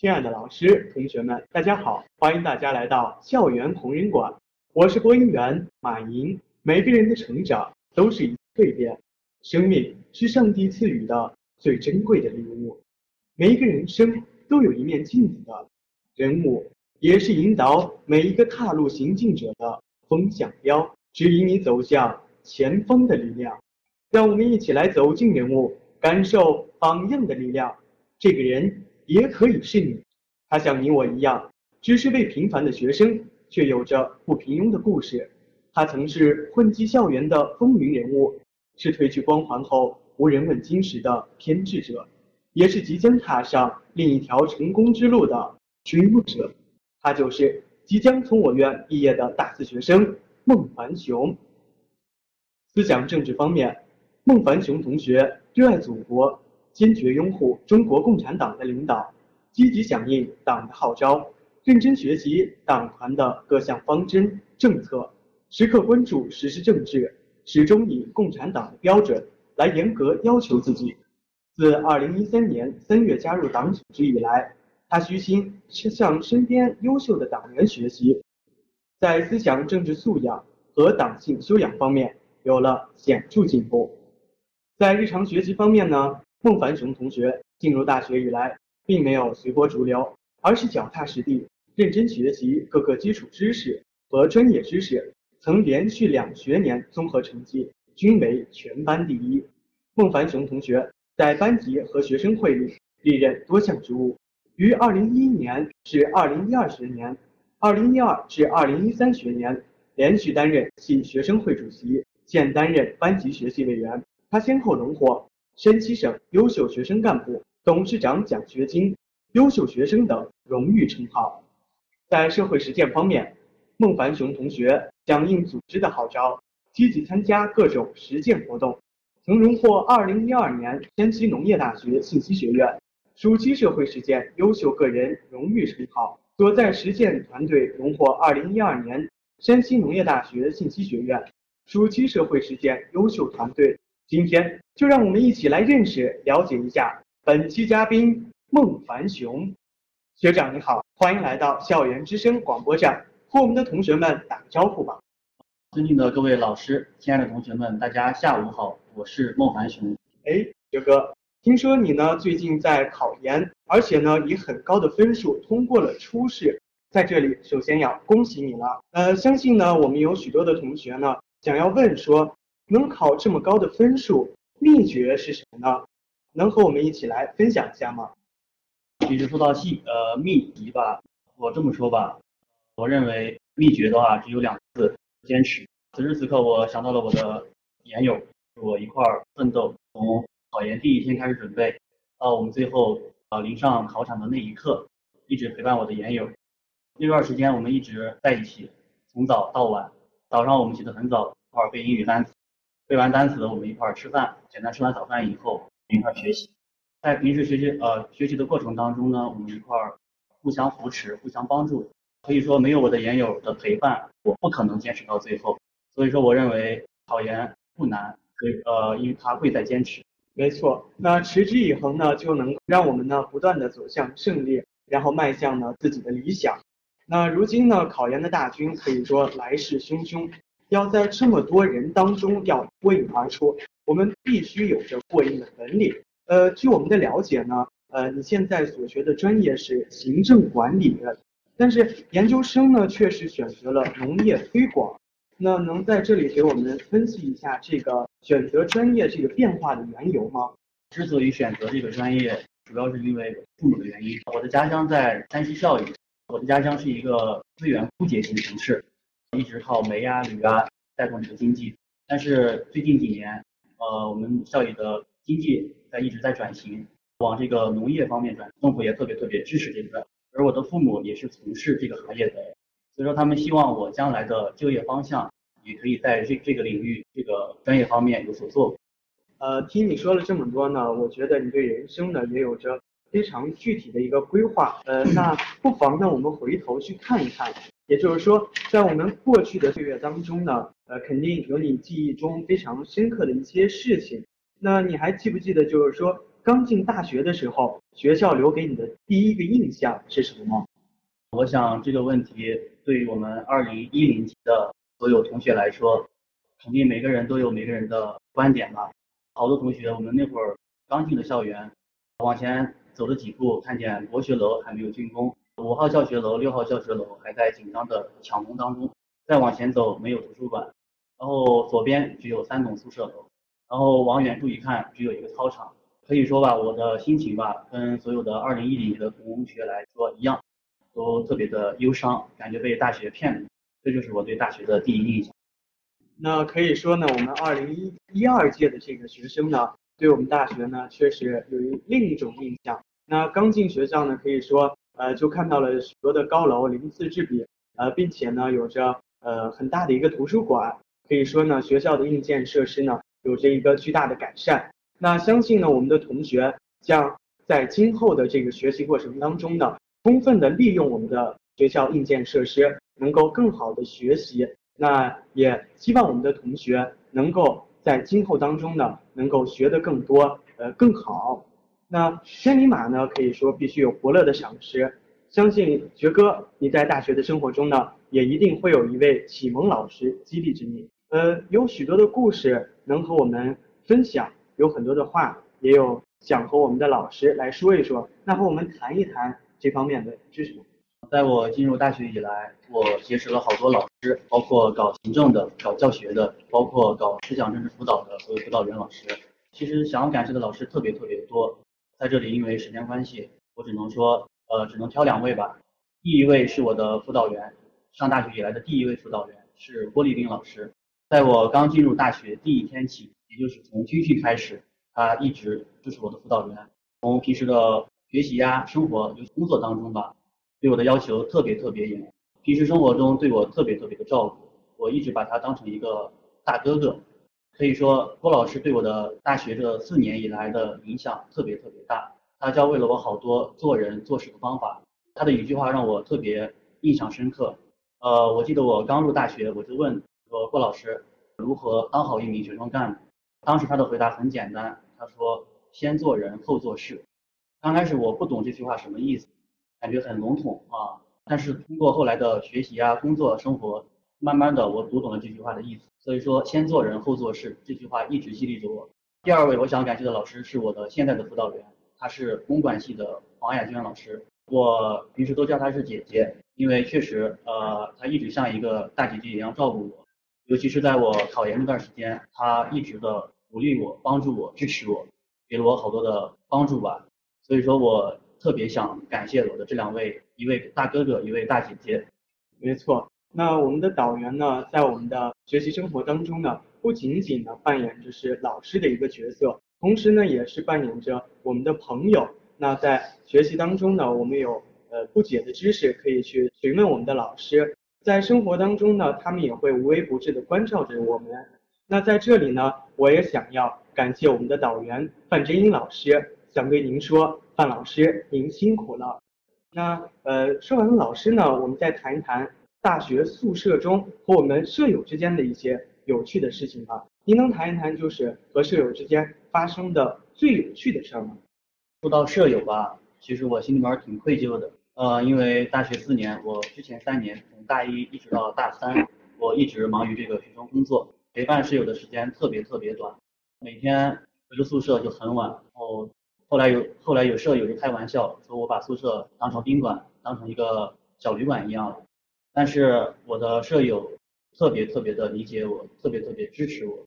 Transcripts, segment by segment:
亲爱的老师、同学们，大家好！欢迎大家来到校园同人馆，我是播音员马莹。每个人的成长都是一蜕变，生命是上帝赐予的最珍贵的礼物。每一个人生都有一面镜子的人物，也是引导每一个踏入行进者的风向标，指引你走向前方的力量。让我们一起来走进人物，感受榜样的力量。这个人。也可以是你，他像你我一样，只是位平凡的学生，却有着不平庸的故事。他曾是混迹校园的风云人物，是褪去光环后无人问津时的偏执者，也是即将踏上另一条成功之路的追梦者。他就是即将从我院毕业的大四学生孟凡雄。思想政治方面，孟凡雄同学热爱祖国。坚决拥护中国共产党的领导，积极响应党的号召，认真学习党团的各项方针政策，时刻关注实施政治，始终以共产党的标准来严格要求自己。自2013年3月加入党组织以来，他虚心向身边优秀的党员学习，在思想政治素养和党性修养方面有了显著进步。在日常学习方面呢？孟凡雄同学进入大学以来，并没有随波逐流，而是脚踏实地、认真学习各个基础知识和专业知识，曾连续两学年综合成绩均为全班第一。孟凡雄同学在班级和学生会里历任多项职务，于2011年至2012学年、2012至2013学年连续担任系学生会主席，现担任班级学习委员。他先后荣获。山西省优秀学生干部、董事长奖学金、优秀学生等荣誉称号。在社会实践方面，孟凡雄同学响应组织的号召，积极参加各种实践活动，曾荣获2012年山西农业大学信息学院暑期社会实践优秀个人荣誉称号。所在实践团队荣获2012年山西农业大学信息学院暑期社会实践优秀团队。今天就让我们一起来认识、了解一下本期嘉宾孟凡雄学长。你好，欢迎来到校园之声广播站，和我们的同学们打个招呼吧。尊敬的各位老师，亲爱的同学们，大家下午好，我是孟凡雄。哎，学哥，听说你呢最近在考研，而且呢以很高的分数通过了初试，在这里首先要恭喜你了。呃，相信呢我们有许多的同学呢想要问说。能考这么高的分数，秘诀是什么呢？能和我们一起来分享一下吗？其实说到细呃秘籍吧，我这么说吧，我认为秘诀的话只有两个字：坚持。此时此刻，我想到了我的研友，我一块儿奋斗，从考研第一天开始准备，到我们最后呃临上考场的那一刻，一直陪伴我的研友。那段时间我们一直在一起，从早到晚。早上我们起得很早，一块儿背英语单词。背完单词，我们一块儿吃饭，简单吃完早饭以后，一块儿学习。在平时学习呃学习的过程当中呢，我们一块儿互相扶持，互相帮助。可以说没有我的研友的陪伴，我不可能坚持到最后。所以说，我认为考研不难，所以呃，因为他贵在坚持。没错，那持之以恒呢，就能让我们呢不断的走向胜利，然后迈向呢自己的理想。那如今呢，考研的大军可以说来势汹汹。要在这么多人当中要脱颖而出，我们必须有着过硬的本领。呃，据我们的了解呢，呃，你现在所学的专业是行政管理，但是研究生呢却是选择了农业推广。那能在这里给我们分析一下这个选择专业这个变化的缘由吗？之所以选择这个专业，主要是因为父母的原因。我的家乡在山西孝义，我的家乡是一个资源枯竭型城市。一直靠煤啊、铝啊带动这个经济，但是最近几年，呃，我们校里的经济在一直在转型，往这个农业方面转，政府也特别特别支持这个。而我的父母也是从事这个行业的，所以说他们希望我将来的就业方向也可以在这这个领域、这个专业方面有所作为。呃，听你说了这么多呢，我觉得你对人生呢也有着非常具体的一个规划。呃，那不妨呢，我们回头去看一看。也就是说，在我们过去的岁月当中呢，呃，肯定有你记忆中非常深刻的一些事情。那你还记不记得，就是说刚。进大学的时候，学校留给你的第一个印象是什么？我想这个问题对于我们二零一零级的所有同学来说，肯定每个人都有每个人的观点吧。好多同学，我们那会儿刚进了校园，往前走了几步，看见国学楼还没有竣工，五号教学楼、六号教学楼还在紧张的抢工当中。再往前走，没有图书馆，然后左边只有三栋宿舍楼，然后往远处一看，只有一个操场。可以说吧，我的心情吧，跟所有的二零一零的同学来说一样，都特别的忧伤，感觉被大学骗了。这就是我对大学的第一印象。那可以说呢，我们二零一一二届的这个学生呢，对我们大学呢，确实有另一种印象。那刚进学校呢，可以说，呃，就看到了许多的高楼鳞次栉比，呃，并且呢，有着呃很大的一个图书馆，可以说呢，学校的硬件设施呢，有着一个巨大的改善。那相信呢，我们的同学将在今后的这个学习过程当中呢，充分的利用我们的学校硬件设施，能够更好的学习。那也希望我们的同学能够在今后当中呢，能够学得更多，呃，更好。那千里马呢，可以说必须有伯乐的赏识。相信学哥你在大学的生活中呢，也一定会有一位启蒙老师激励着你。呃，有许多的故事能和我们分享，有很多的话，也有想和我们的老师来说一说。那和我们谈一谈这方面的知识。在我进入大学以来，我结识了好多老师，包括搞行政的、搞教学的，包括搞思想政治辅导的所有辅导员老师。其实想要感谢的老师特别特别多，在这里因为时间关系，我只能说，呃，只能挑两位吧。第一位是我的辅导员，上大学以来的第一位辅导员是郭丽斌老师。在我刚进入大学第一天起，也就是从军训开始，他一直就是我的辅导员。从平时的学习呀、生活、就工作当中吧。对我的要求特别特别严，平时生活中对我特别特别的照顾，我一直把他当成一个大哥哥。可以说郭老师对我的大学这四年以来的影响特别特别大，他教会了我好多做人做事的方法。他的一句话让我特别印象深刻。呃，我记得我刚入大学，我就问说郭老师如何当好一名学生干部。当时他的回答很简单，他说先做人后做事。刚开始我不懂这句话什么意思。感觉很笼统啊，但是通过后来的学习啊、工作、生活，慢慢的我读懂了这句话的意思。所以说，先做人后做事这句话一直激励着我。第二位我想感谢的老师是我的现在的辅导员，他是公管系的黄雅娟老师，我平时都叫她是姐姐，因为确实呃，她一直像一个大姐姐一样照顾我，尤其是在我考研那段时间，她一直的鼓励我、帮助我、支持我，给了我好多的帮助吧。所以说我。特别想感谢我的这两位，一位大哥哥，一位大姐姐。没错，那我们的导员呢，在我们的学习生活当中呢，不仅仅呢扮演着是老师的一个角色，同时呢，也是扮演着我们的朋友。那在学习当中呢，我们有呃不解的知识可以去询问我们的老师，在生活当中呢，他们也会无微不至的关照着我们。那在这里呢，我也想要感谢我们的导员范真英老师，想对您说。范老师，您辛苦了。那呃，说完了老师呢，我们再谈一谈大学宿舍中和我们舍友之间的一些有趣的事情吧。您能谈一谈就是和舍友之间发生的最有趣的事儿吗？说到舍友吧，其实我心里面挺愧疚的。呃，因为大学四年，我之前三年从大一一直到大三，我一直忙于这个学生工作，陪伴室友的时间特别特别短，每天回到宿舍就很晚，然后。后来有后来有舍友就开玩笑说，我把宿舍当成宾馆，当成一个小旅馆一样了。但是我的舍友特别特别的理解我，特别特别支持我，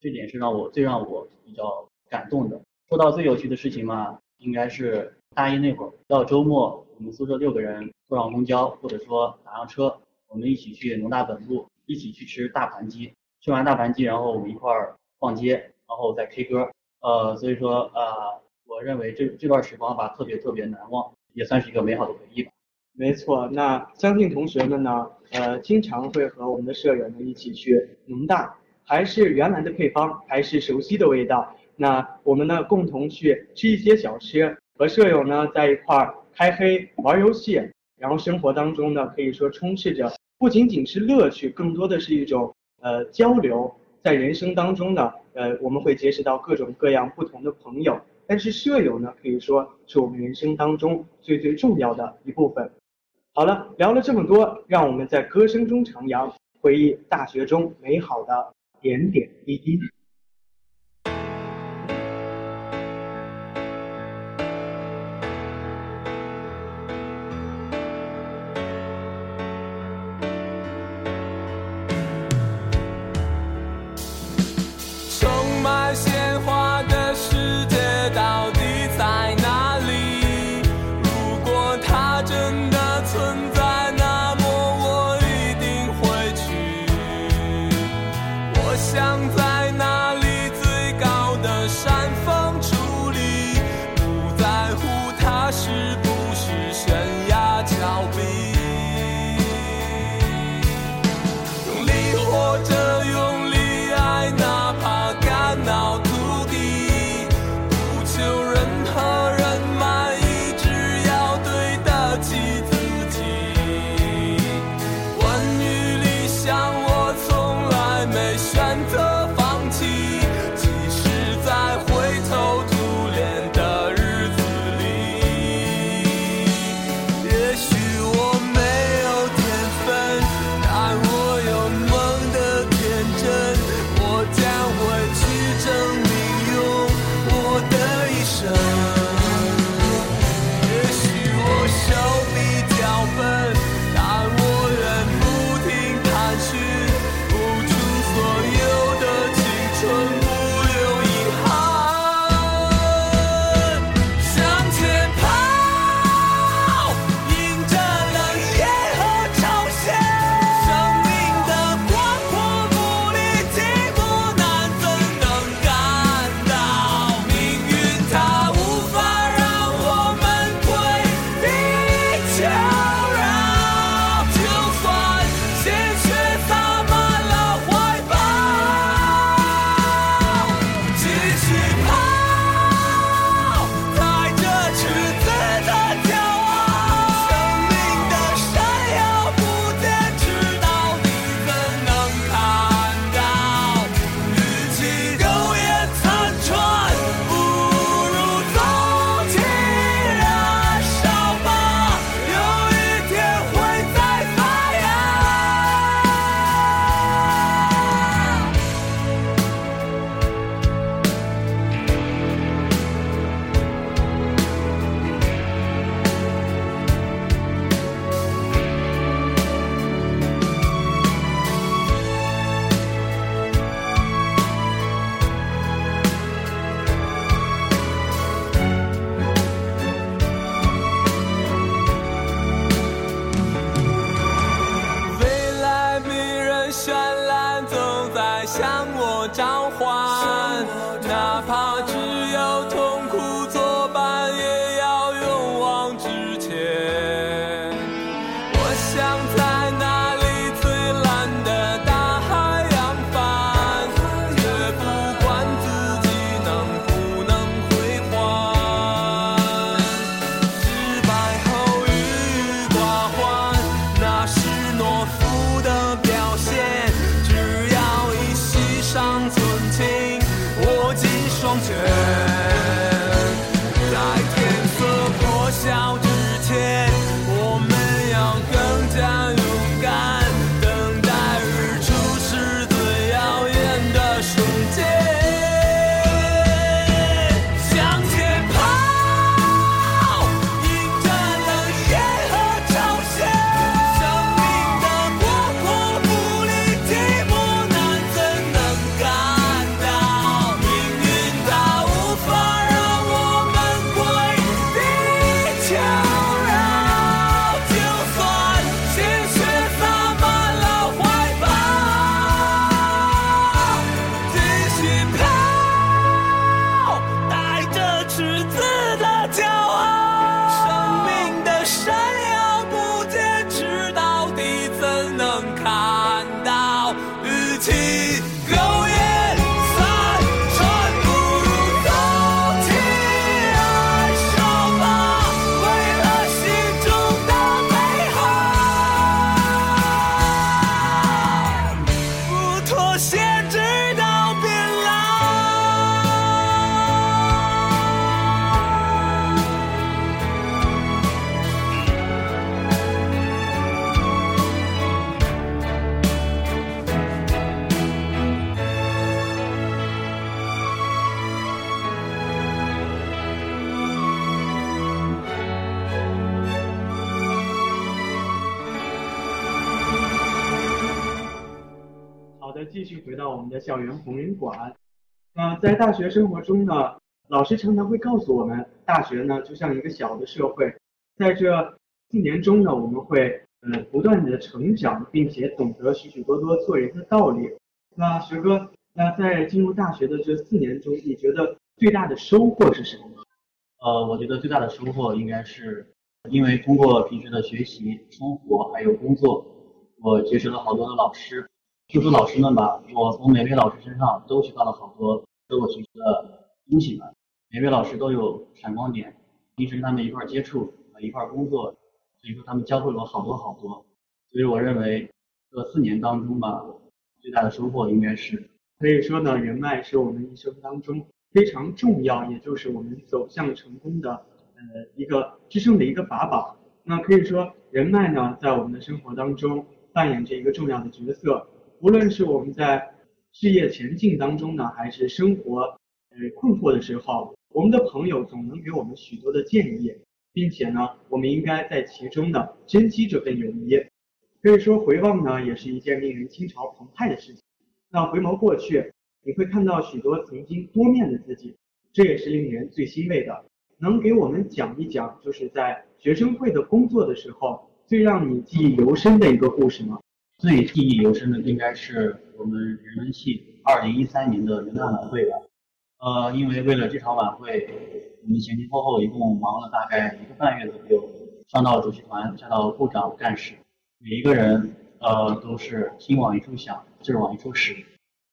这点是让我最让我比较感动的。说到最有趣的事情嘛，应该是大一那会儿，到周末我们宿舍六个人坐上公交或者说打上车，我们一起去农大本部，一起去吃大盘鸡。吃完大盘鸡，然后我们一块儿逛街，然后再 K 歌。呃，所以说呃。我认为这这段时光吧，特别特别难忘，也算是一个美好的回忆吧。没错，那相信同学们呢，呃，经常会和我们的舍友们一起去农大，还是原来的配方，还是熟悉的味道。那我们呢，共同去吃一些小吃，和舍友呢在一块儿开黑玩游戏，然后生活当中呢，可以说充斥着不仅仅是乐趣，更多的是一种呃交流。在人生当中呢，呃，我们会结识到各种各样不同的朋友。但是舍友呢，可以说是我们人生当中最最重要的一部分。好了，聊了这么多，让我们在歌声中徜徉，回忆大学中美好的点点滴滴。花。继续回到我们的校园红人馆。那在大学生活中呢，老师常常会告诉我们，大学呢就像一个小的社会，在这四年中呢，我们会呃不断的成长，并且懂得许许多多做人的道理。那学哥，那在进入大学的这四年中，你觉得最大的收获是什么？呃，我觉得最大的收获应该是，因为通过平时的学习、生活还有工作，我结识了好多的老师。就说老师们吧，我从每位老师身上都学到了好多值得我学习的东西吧。每位老师都有闪光点，平时跟他们一块接触、一块工作，所以说他们教会了我好多好多。所以我认为这四年当中吧，最大的收获应该是，可以说呢，人脉是我们一生当中。非常重要，也就是我们走向成功的呃一个支撑的一个法宝。那可以说，人脉呢，在我们的生活当中扮演着一个重要的角色。无论是我们在事业前进当中呢，还是生活呃困惑的时候，我们的朋友总能给我们许多的建议，并且呢，我们应该在其中呢珍惜这份友谊。可以说，回望呢，也是一件令人心潮澎湃的事情。那回眸过去。你会看到许多曾经多面的自己，这也是令人最欣慰的。能给我们讲一讲，就是在学生会的工作的时候，最让你记忆犹深的一个故事吗？最记忆犹深的应该是我们人文系二零一三年的元旦晚会吧。呃，因为为了这场晚会，我们前前后后一共忙了大概一个半月左右，上到主席团，下到部长、干事，每一个人呃都是心往一处想，劲往一处使。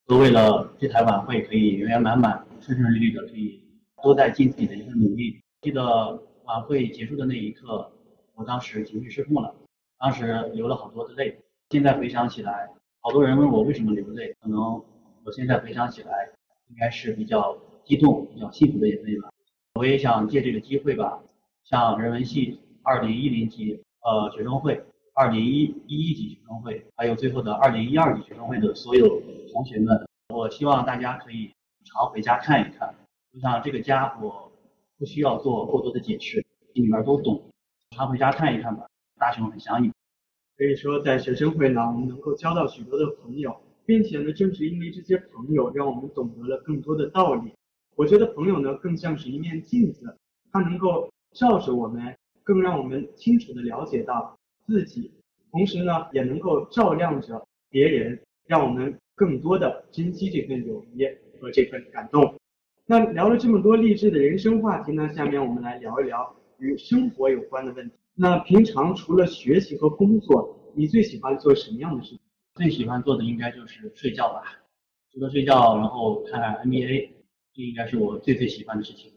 都为了这台晚会可以圆圆满满、顺顺利利的，可以都在尽自己的一份努力。记得晚会结束的那一刻，我当时情绪失控了，当时流了好多的泪。现在回想起来，好多人问我为什么流泪，可能我现在回想起来，应该是比较激动、比较幸福的眼泪吧。我也想借这个机会吧，向人文系二零一零级呃学生会。二零一一级学生会，还有最后的二零一二级学生会的所有同学们，我希望大家可以常回家看一看。我想这个家，我不需要做过多的解释，心里面都懂。常回家看一看吧，大雄很想你。可以说，在学生会呢，我们能够交到许多的朋友，并且呢，正是因为这些朋友，让我们懂得了更多的道理。我觉得朋友呢，更像是一面镜子，它能够照着我们，更让我们清楚的了解到。自己，同时呢，也能够照亮着别人，让我们更多的珍惜这份友谊和这份感动。那聊了这么多励志的人生话题呢，下面我们来聊一聊与生活有关的问题。那平常除了学习和工作，你最喜欢做什么样的事情？最喜欢做的应该就是睡觉吧，除了睡觉，然后看 NBA，这应该是我最最喜欢的事情。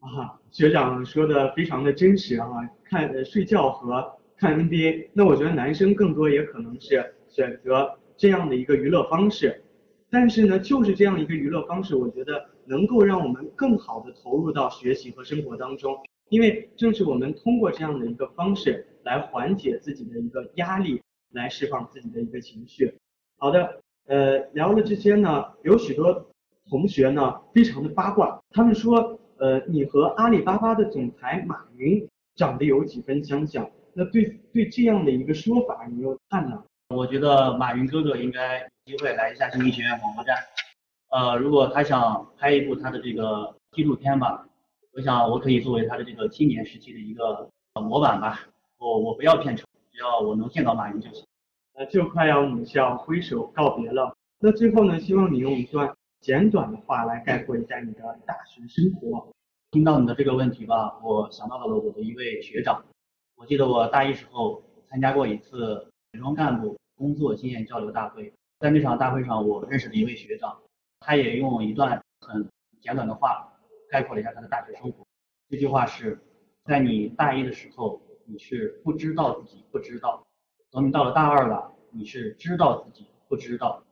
啊，学长说的非常的真实啊，看睡觉和。看 NBA，那我觉得男生更多也可能是选择这样的一个娱乐方式，但是呢，就是这样一个娱乐方式，我觉得能够让我们更好的投入到学习和生活当中，因为正是我们通过这样的一个方式来缓解自己的一个压力，来释放自己的一个情绪。好的，呃，聊了这些呢，有许多同学呢非常的八卦，他们说，呃，你和阿里巴巴的总裁马云长得有几分相像。那对对这样的一个说法，你又看呢？我觉得马云哥哥应该有机会来一下新民学院广播站。呃，如果他想拍一部他的这个纪录片吧，我想我可以作为他的这个青年时期的一个模板吧。我我不要片酬，只要我能见到马云就行。呃，就快要母校挥手告别了。那最后呢，希望你用一段简短的话来概括一下你的大学生活。听到你的这个问题吧，我想到了我的一位学长。我记得我大一时候参加过一次学生干部工作经验交流大会，在那场大会上，我认识了一位学长，他也用一段很简短的话概括了一下他的大学生活。这句话是：在你大一的时候，你是不知道自己不知道；等你到了大二了，你是知道自己不知道；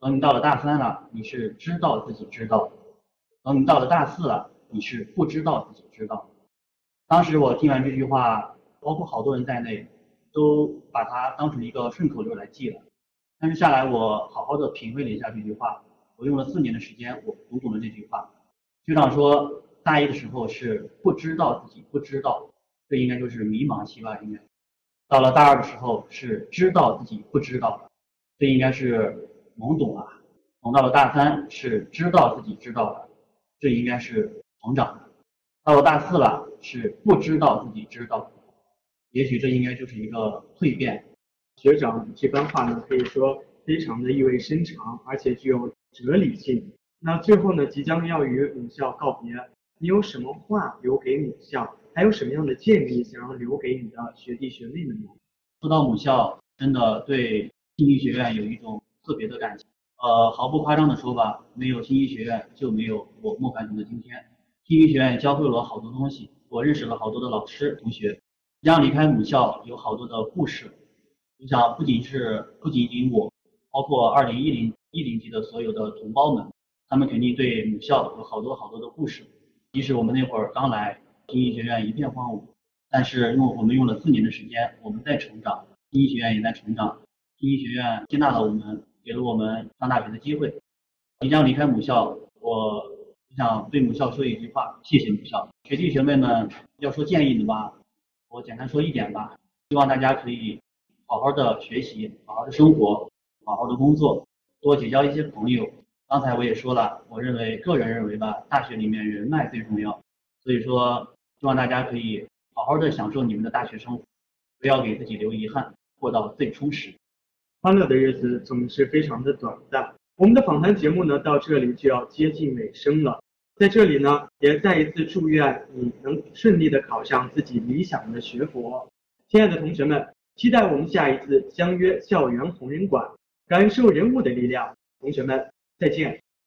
等你到了大三了，你是知道自己知道；等你到了大四了，你是不知道自己知道。当时我听完这句话。包括好多人在内，都把它当成一个顺口溜来记了。但是下来，我好好的品味了一下这句话，我用了四年的时间，我读懂了这句话。学长说，大一的时候是不知道自己不知道，这应该就是迷茫期吧？应该。到了大二的时候是知道自己不知道，这应该是懵懂了，懂到了大三是知道自己知道了，这应该是成长。到了大四了是不知道自己知道，也许这应该就是一个蜕变。学长这番话呢，可以说非常的意味深长，而且具有哲理性。那最后呢，即将要与母校告别，你有什么话留给母校？还有什么样的建议想要留给你的学弟学妹们呢？说到母校，真的对信息学院有一种特别的感情。呃，毫不夸张的说吧，没有信息学院，就没有我莫凡彤的今天。信息学院教会了我好多东西，我认识了好多的老师同学。让离开母校，有好多的故事。我想，不仅是不仅仅我，包括二零一零一零级的所有的同胞们，他们肯定对母校有好多好多的故事。即使我们那会儿刚来，经济学院一片荒芜。但是用我们用了四年的时间，我们在成长，经济学院也在成长，经济学院接纳了我们，给了我们上大学的机会。即将离开母校，我想对母校说一句话：谢谢母校。学弟学妹们要说建议的吧，我简单说一点吧，希望大家可以好好的学习，好好的生活，好好的工作，多结交一些朋友。刚才我也说了，我认为个人认为吧，大学里面人脉最重要，所以说希望大家可以。好好的享受你们的大学生活，不要给自己留遗憾，过到最充实。欢乐的日子总是非常的短暂。我们的访谈节目呢，到这里就要接近尾声了。在这里呢，也再一次祝愿你能顺利的考上自己理想的学佛。亲爱的同学们，期待我们下一次相约校园红人馆，感受人物的力量。同学们，再见。